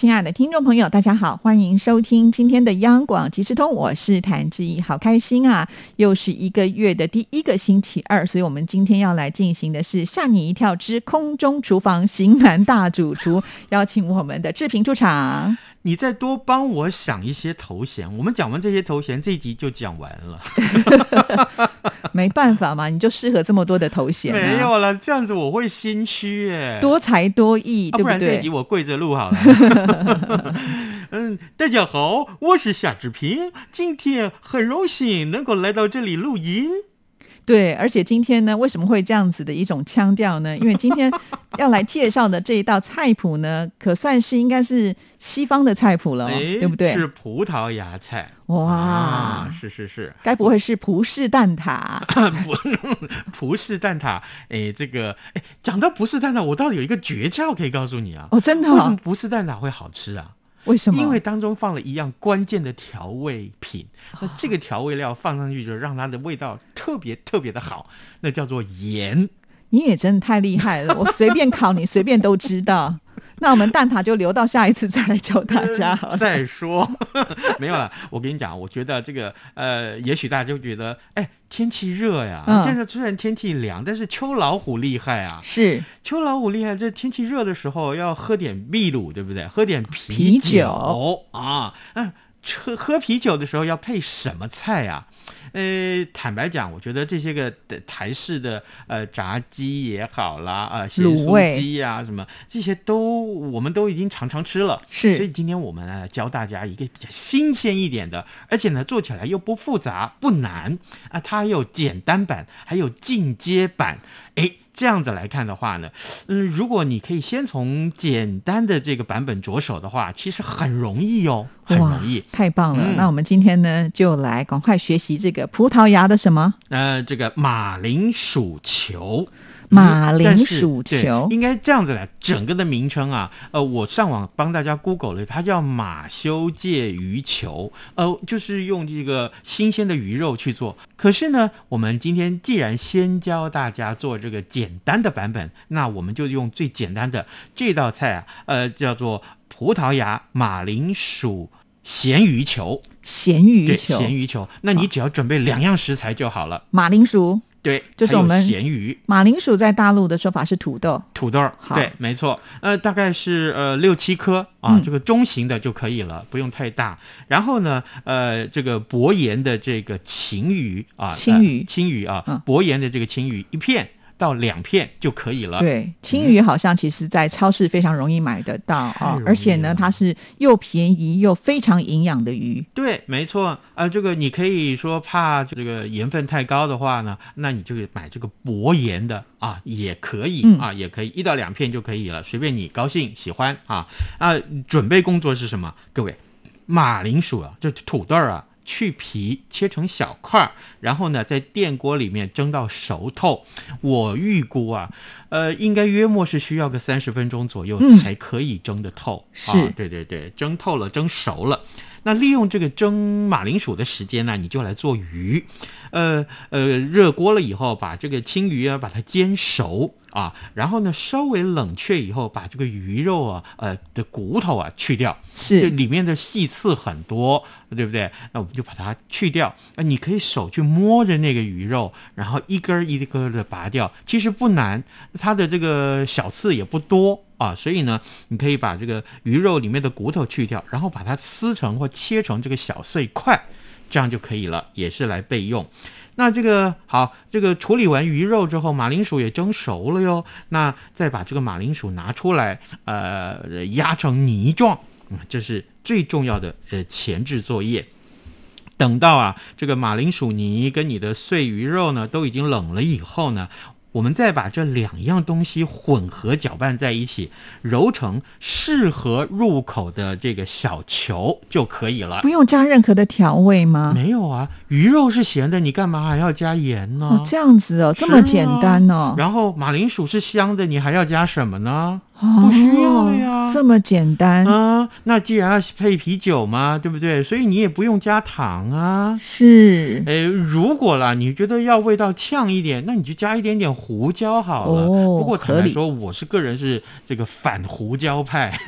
亲爱的听众朋友，大家好，欢迎收听今天的央广即时通，我是谭志毅，好开心啊！又是一个月的第一个星期二，所以我们今天要来进行的是吓你一跳之空中厨房型男大主厨，邀请我们的志平出场。你再多帮我想一些头衔，我们讲完这些头衔，这一集就讲完了。没办法嘛，你就适合这么多的头衔。没有了，这样子我会心虚耶。多才多艺，对不对？不然这集我跪着录好了。嗯，大家好，我是夏志平，今天很荣幸能够来到这里录音。对，而且今天呢，为什么会这样子的一种腔调呢？因为今天 要来介绍的这一道菜谱呢，可算是应该是西方的菜谱了，对不对？是葡萄牙菜。哇，是是是，该不会是葡式蛋挞？葡式蛋挞，哎，这个，哎，讲到葡式蛋挞，我倒有一个诀窍可以告诉你啊。哦，真的？为什么葡式蛋挞会好吃啊？为什么？因为当中放了一样关键的调味品，那这个调味料放上去就让它的味道特别特别的好，那叫做盐。你也真的太厉害了，我随便考你，随便都知道。那我们蛋挞就留到下一次再来教大家。再说 没有了，我跟你讲，我觉得这个呃，也许大家就觉得，哎，天气热呀，现在虽然天气凉，但是秋老虎厉害啊。是秋老虎厉害，这天气热的时候要喝点秘鲁，对不对？喝点啤酒啊，嗯，喝喝啤酒的时候要配什么菜呀？呃，坦白讲，我觉得这些个台式的呃炸鸡也好啦，啊，卤味鸡呀什么，这些都我们都已经常常吃了。是，所以今天我们来教大家一个比较新鲜一点的，而且呢做起来又不复杂不难啊，它有简单版，还有进阶版，哎。这样子来看的话呢，嗯，如果你可以先从简单的这个版本着手的话，其实很容易哦，很容易，太棒了。那我们今天呢，就来赶快学习这个葡萄牙的什么？呃，这个马铃薯球。马铃薯球应该这样子来，整个的名称啊，呃，我上网帮大家 Google 了，它叫马修界鱼球，呃，就是用这个新鲜的鱼肉去做。可是呢，我们今天既然先教大家做这个简单的版本，那我们就用最简单的这道菜啊，呃，叫做葡萄牙马铃薯咸鱼球。咸鱼球，咸鱼球，那你只要准备两样食材就好了，马铃薯。对，就是我们咸鱼马铃薯，在大陆的说法是土豆，土豆，对，没错，呃，大概是呃六七颗啊，这个中型的就可以了，不用太大。然后呢，呃，这个薄盐的这个青鱼啊，青鱼，青鱼啊，薄盐的这个青鱼一片。到两片就可以了。对，青鱼好像其实在超市非常容易买得到啊，而且呢，它是又便宜又非常营养的鱼。对，没错。呃，这个你可以说怕这个盐分太高的话呢，那你就买这个薄盐的啊，也可以啊，也可以一到两片就可以了，随便你高兴喜欢啊。啊，准备工作是什么？各位，马铃薯啊，就土豆啊。去皮切成小块，然后呢，在电锅里面蒸到熟透。我预估啊，呃，应该约莫是需要个三十分钟左右才可以蒸得透。是，对对对，蒸透了，蒸熟了。那利用这个蒸马铃薯的时间呢，你就来做鱼。呃呃，热锅了以后，把这个青鱼啊，把它煎熟啊，然后呢，稍微冷却以后，把这个鱼肉啊，呃的骨头啊去掉，是里面的细刺很多，对不对？那我们就把它去掉。那，你可以手去摸着那个鱼肉，然后一根一根的拔掉，其实不难，它的这个小刺也不多啊，所以呢，你可以把这个鱼肉里面的骨头去掉，然后把它撕成或切成这个小碎块。这样就可以了，也是来备用。那这个好，这个处理完鱼肉之后，马铃薯也蒸熟了哟。那再把这个马铃薯拿出来，呃，压成泥状，嗯，这是最重要的呃前置作业。等到啊，这个马铃薯泥跟你的碎鱼肉呢都已经冷了以后呢。我们再把这两样东西混合搅拌在一起，揉成适合入口的这个小球就可以了不。用加任何的调味吗？没有啊，鱼肉是咸的，你干嘛还要加盐呢？哦，这样子哦，这么简单哦。然后马铃薯是香的，你还要加什么呢？哦，不需要呀这么简单。啊，那既然要配啤酒嘛，对不对？所以你也不用加糖啊。是哎，如果啦，你觉得要味道呛一点，那你就加一点点胡椒好了。哦不过坦白说，我是个人是这个反胡椒派，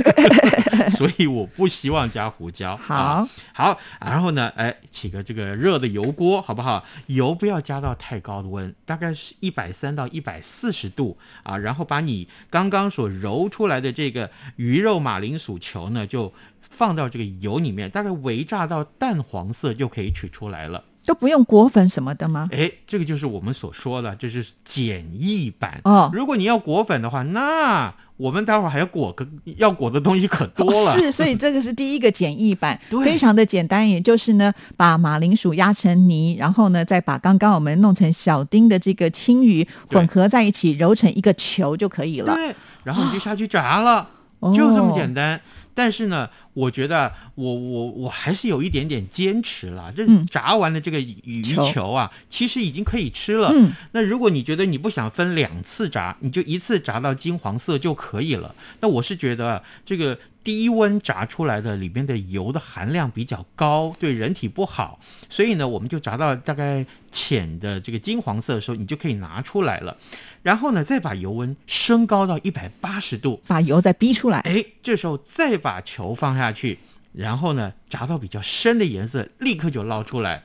所以我不希望加胡椒。好啊好，然后呢，哎，起个这个热的油锅，好不好？油不要加到太高的温，大概是一百三到一百四十度啊。然后把你刚刚所揉出来的这个鱼肉马铃薯球呢，就放到这个油里面，大概微炸到淡黄色就可以取出来了。都不用裹粉什么的吗？哎，这个就是我们所说的，这是简易版哦如果你要裹粉的话，那我们待会儿还要裹个要裹的东西可多了。哦是，所以这个是第一个简易版，非常的简单，也就是呢，把马铃薯压成泥，然后呢，再把刚刚我们弄成小丁的这个青鱼混合在一起，揉成一个球就可以了。对，然后你就下去炸了，哦就这么简单。但是呢，我觉得我我我还是有一点点坚持了。这嗯炸完的这个鱼球球啊，其实已经可以吃了。嗯，那如果你觉得你不想分两次炸，你就一次炸到金黄色就可以了。那我是觉得这个低温炸出来的里面的油的含量比较高，对人体不好，所以呢，我们就炸到大概浅的这个金黄色的时候，你就可以拿出来了。然后呢，再把油温升高到一百八十度，把油再逼出来。哎，这时候再把球放下去，然后呢，炸到比较深的颜色，立刻就捞出来，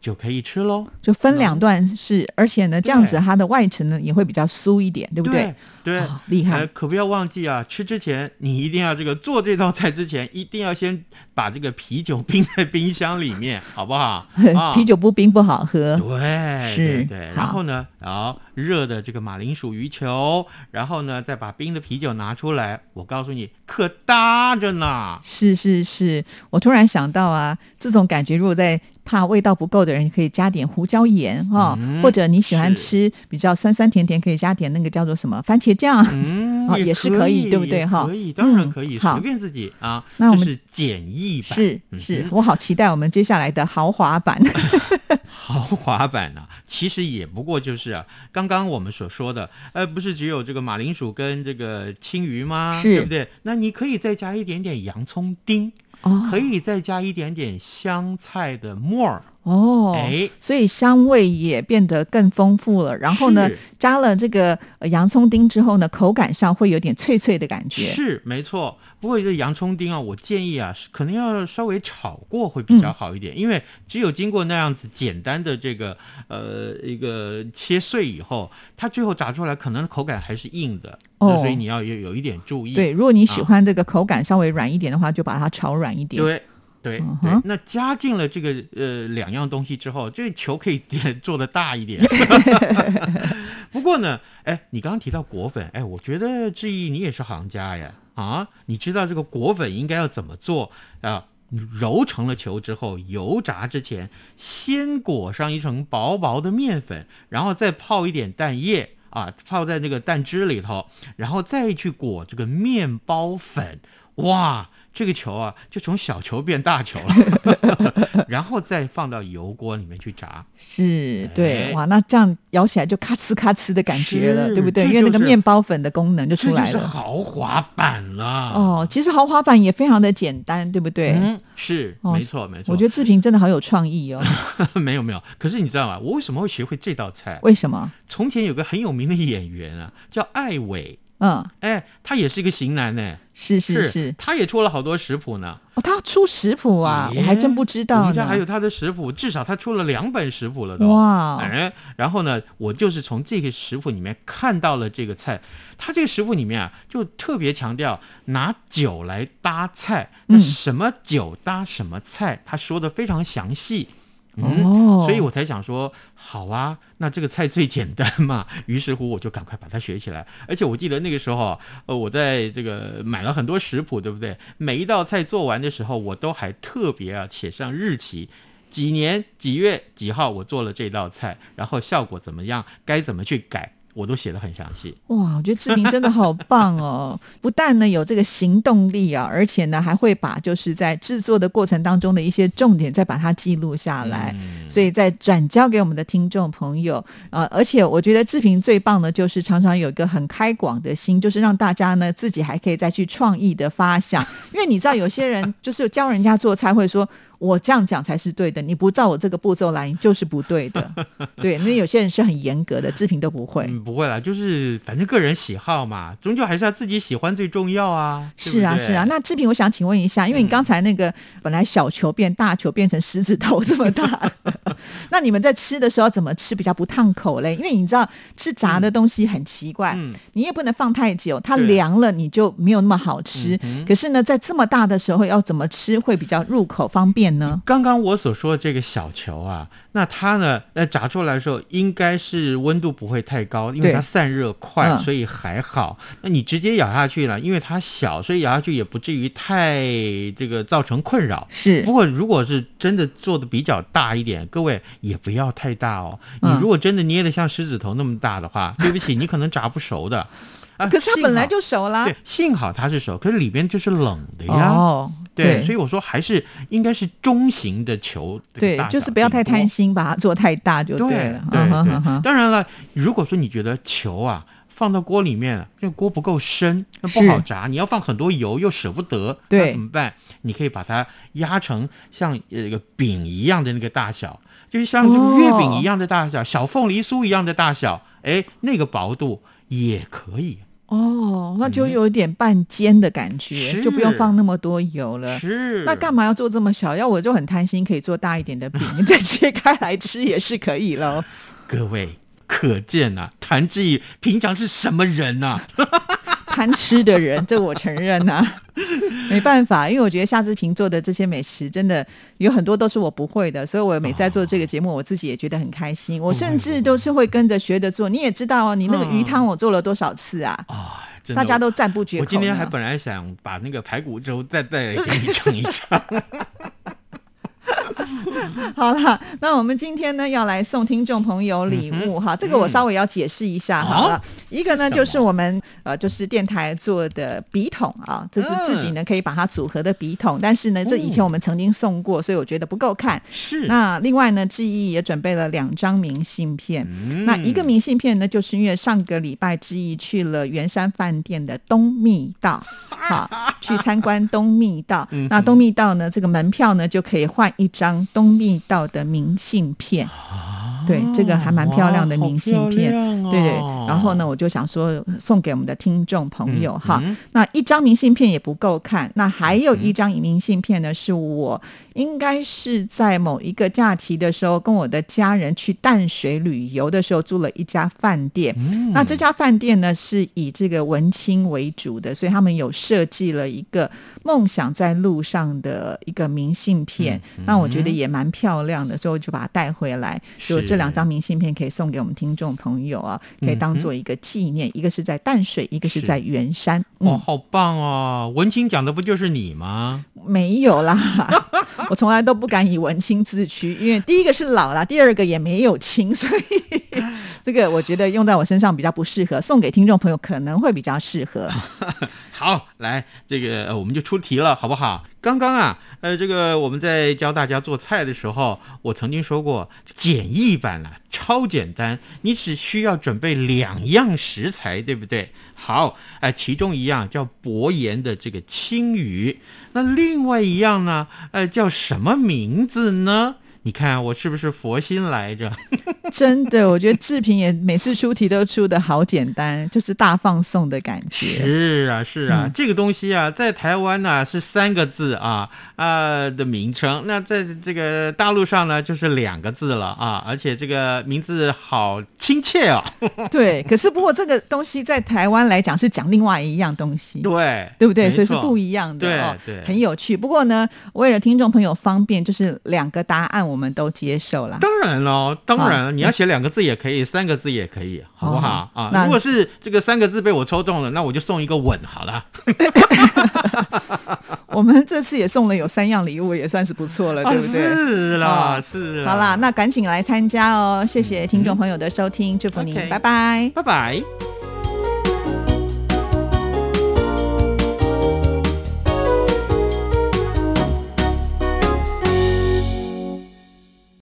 就可以吃喽。就分两段是，而且呢，这样子它的外层呢也会比较酥一点，对不对？对，哦厉害呃，可不要忘记啊，吃之前你一定要这个做这道菜之前，一定要先把这个啤酒冰在冰箱里面，好不好？啊啤酒不冰不好喝。对，是对对，然后呢，然后热的这个马铃薯鱼球，然后呢，再把冰的啤酒拿出来，我告诉你，可搭着呢。是是是，我突然想到啊，这种感觉，如果在怕味道不够的人，可以加点胡椒盐哈、嗯或者你喜欢吃比较酸酸甜甜，可以加点那个叫做什么番茄酱。嗯，哦也是可以对不对哈可以，当然嗯可以，好随便自己啊。那我们是简易版，是嗯是，我好期待我们接下来的豪华版。豪华版啊，其实也不过就是啊，刚刚我们所说的，呃，不是只有这个马铃薯跟这个青鱼吗？是对不对？那你可以再加一点点洋葱丁，哦可以再加一点点香菜的末儿，哦，哎所以香味也变得更丰富了。然后呢，加了这个呃洋葱丁之后呢，口感上会有点脆脆的感觉。是没错。不过这洋葱丁啊，我建议啊，可能要稍微炒过会比较好一点，嗯因为只有经过那样子简单的这个呃一个切碎以后，它最后炸出来可能口感还是硬的，哦所以你要有有一点注意。对，如果你喜啊欢这个口感稍微软一点的话，就把它炒软一点。对对那加进了这个呃两样东西之后，这个球可以做的大一点。不过呢，哎，你刚刚提到果粉，哎，我觉得志毅你也是行家呀，啊，你知道这个果粉应该要怎么做啊？揉成了球之后，油炸之前，先裹上一层薄薄的面粉，然后再泡一点蛋液啊，泡在那个蛋汁里头，然后再去裹这个面包粉，哇，这个球啊，就从小球变大球了，然后再放到油锅里面去炸。是，对，哎哇，那这样咬起来就咔哧咔哧的感觉了，是对不对？这因为那个就是面包粉的功能就出来了。豪华版了。哦，其实豪华版也非常的简单，对不对？嗯，是哦没错没错。我觉得志平真的好有创意哦。得 没有没有，可是你知道吗？我为什么会学会这道菜？为什么？从前有个很有名的演员啊，叫艾伟，嗯，哎，他也是一个型男呢，是是是，他也出了好多食谱呢。哦，他出食谱啊，我还真不知道呢。们家还有他的食谱，至少他出了两本食谱了都。哇，哎，然后呢，我就是从这个食谱里面看到了这个菜。他这个食谱里面啊，就特别强调拿酒来搭菜，那嗯什么酒搭什么菜，他说的非常详细。嗯，哦，所以我才想说，好啊，那这个菜最简单嘛。于是乎，我就赶快把它学起来。而且我记得那个时候啊，呃，我在这个买了很多食谱，对不对？每一道菜做完的时候，我都还特别啊写上日期。几年几月几号我做了这道菜，然后效果怎么样，该怎么去改。我都写的很详细。哇，我觉得志平真的好棒哦！不但呢有这个行动力啊，而且呢还会把就是在制作的过程当中的一些重点再把它记录下来，嗯所以再转交给我们的听众朋友。呃，而且我觉得志平最棒的就是常常有一个很开广的心，就是让大家呢自己还可以再去创意的发想，因为你知道有些人就是教人家做菜会说。我这样讲才是对的，你不照我这个步骤来，你就是不对的。对，那有些人是很严格的，志平都不会。嗯，不会啦，就是反正个人喜好嘛，终究还是要自己喜欢最重要啊。是啊，对是啊。那志平，我想请问一下，因为你刚才那个、本来小球变大球变成狮子头这么大，那你们在吃的时候怎么吃比较不烫口嘞？因为你知道吃炸的东西很奇怪，嗯你也不能放太久，它凉了你就没有那么好吃。嗯可是呢，在这么大的时候要怎么吃会比较入口方便呢？刚刚我所说的这个小球啊，那它呢，呃，炸出来的时候应该是温度不会太高，因为它散热快，嗯所以还好。那你直接咬下去了，因为它小，所以咬下去也不至于太这个造成困扰。是不过，如果是真的做的比较大一点，各位也不要太大哦。你嗯如果真的捏的像狮子头那么大的话，对不起，你可能炸不熟的。啊，可是它本来就熟啦。对，幸好它是熟，可是里边就是冷的呀。哦，对，所以我说还是应该是中型的球，对就是不要太贪心，把它做太大就对了。对嗯哼对哼哼当然了，如果说你觉得球啊放到锅里面，这个锅不够深，那不好炸，你要放很多油又舍不得，对那怎么办？你可以把它压成像呃一个饼一样的那个大小，就是像月饼一样的大小，小凤梨酥一样的大小，哎，那个薄度也可以。哦，那就有点半煎的感觉，是就不用放那么多油了。是，那干嘛要做这么小？要我就很贪心，可以做大一点的饼，你再切开来吃也是可以喽。各位可见啊、谭志毅平常是什么人呐、贪吃的人，这我承认呐、没办法，因为我觉得夏志平做的这些美食真的有很多都是我不会的，所以我每次在做这个节目，我自己也觉得很开心。我甚至都是会跟着学着做。你也知道哦，你那个鱼汤我做了多少次啊？大家都赞不绝口。我今天还本来想把那个排骨粥再再来给你尝一尝。好了，那我们今天呢要来送听众朋友礼物哈，这个我稍微要解释一下好了。一个呢就是我们呃就是电台做的笔筒啊，这是自己呢可以把它组合的笔筒，但是呢这以前我们曾经送过，所以我觉得不够看。是，那另外呢，志毅也准备了两张明信片。嗯那一个明信片呢，就是因为上个礼拜志毅去了圆山饭店的东密道，好 去参观东密道。嗯那东密道呢，这个门票呢就可以换一张东密道的明信片。对，这个还蛮漂亮的明信片。哦对对，然后呢，我就想说送给我们的听众朋友哈。嗯那一张明信片也不够看，那还有一张明信片呢，是我应该是在某一个假期的时候，跟我的家人去淡水旅游的时候住了一家饭店。嗯那这家饭店呢是以这个文青为主的，所以他们有设计了一个梦想在路上的一个明信片。嗯那我觉得也蛮漂亮的，所以我就把它带回来。就是这两张明信片可以送给我们听众朋友啊，可以当做一个纪念。一个是在淡水，一个是是在圆山。哇，嗯，好棒哦！文青讲的不就是你吗？没有啦，我从来都不敢以文青自居，因为第一个是老啦，第二个也没有青，所以这个我觉得用在我身上比较不适合，送给听众朋友可能会比较适合。好，来，这个、我们就出题了，好不好？刚刚啊，呃，这个我们在教大家做菜的时候，我曾经说过，简易版啊，超简单，你只需要准备两样食材，对不对？好，哎、其中一样叫薄盐的这个青鱼，那另外一样呢，呃，叫什么名字呢？你看我是不是佛心来着？真的，我觉得志平也每次出题都出的好简单，就是大放送的感觉。是啊，是啊，嗯这个东西啊，在台湾呢、是三个字啊啊、的名称，那在这个大陆上呢就是两个字了啊，而且这个名字好亲切哦。对，可是不过这个东西在台湾来讲是讲另外一样东西。对，对不对？所以是不一样的对哦，对很有趣。不过呢，为了听众朋友方便，就是两个答案我们都接受啦。当然喽，当然了，你要写两个字也可以，三个字也可以，好不好啊？如果是这个三个字被我抽中了，那我就送一个吻好了。我们这次也送了有三样礼物，也算是不错了，对不对？啊是啦哦，是啦。好啦，那赶紧来参加哦！谢谢听众朋友的收听。听，祝福您拜拜。拜拜。